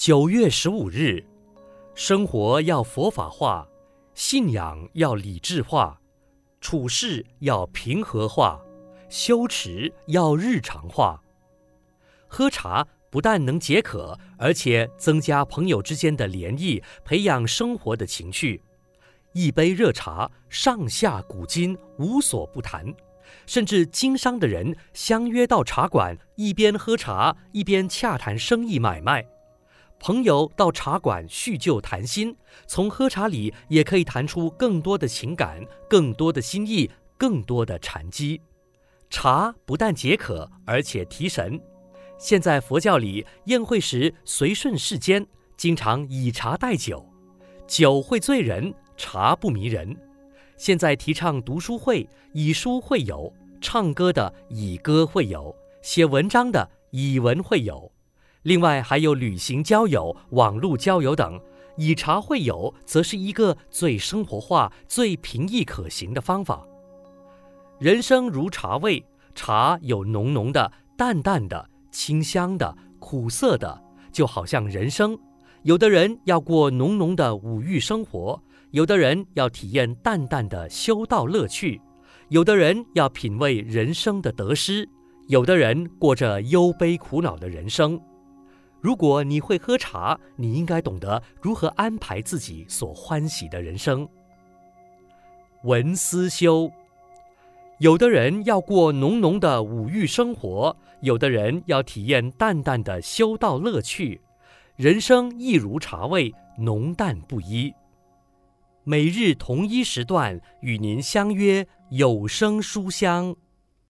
九月十五日，生活要佛法化，信仰要理智化，处事要平和化，修持要日常化。喝茶不但能解渴，而且增加朋友之间的联谊，培养生活的情趣。一杯热茶，上下古今无所不谈。甚至经商的人相约到茶馆，一边喝茶一边洽谈生意买卖；朋友到茶馆叙旧谈心，从喝茶里也可以谈出更多的情感、更多的心意、更多的禅机。茶不但解渴，而且提神。现在佛教里宴会时随顺世间，经常以茶代酒，酒会醉人，茶不迷人。现在提倡读书会，以书会友；唱歌的以歌会友；写文章的以文会友。另外还有旅行交友、网络交友等。以茶会友，则是一个最生活化、最平易可行的方法。人生如茶味，茶有浓浓的、淡淡的、清香的、苦涩的，就好像人生。有的人要过浓浓的五欲生活。有的人要体验淡淡的修道乐趣，有的人要品味人生的得失，有的人过着忧悲苦恼的人生。如果你会喝茶，你应该懂得如何安排自己所欢喜的人生。闻思修，有的人要过浓浓的五欲生活，有的人要体验淡淡的修道乐趣。人生亦如茶味，浓淡不一。每日同一时段与您相约有声书香。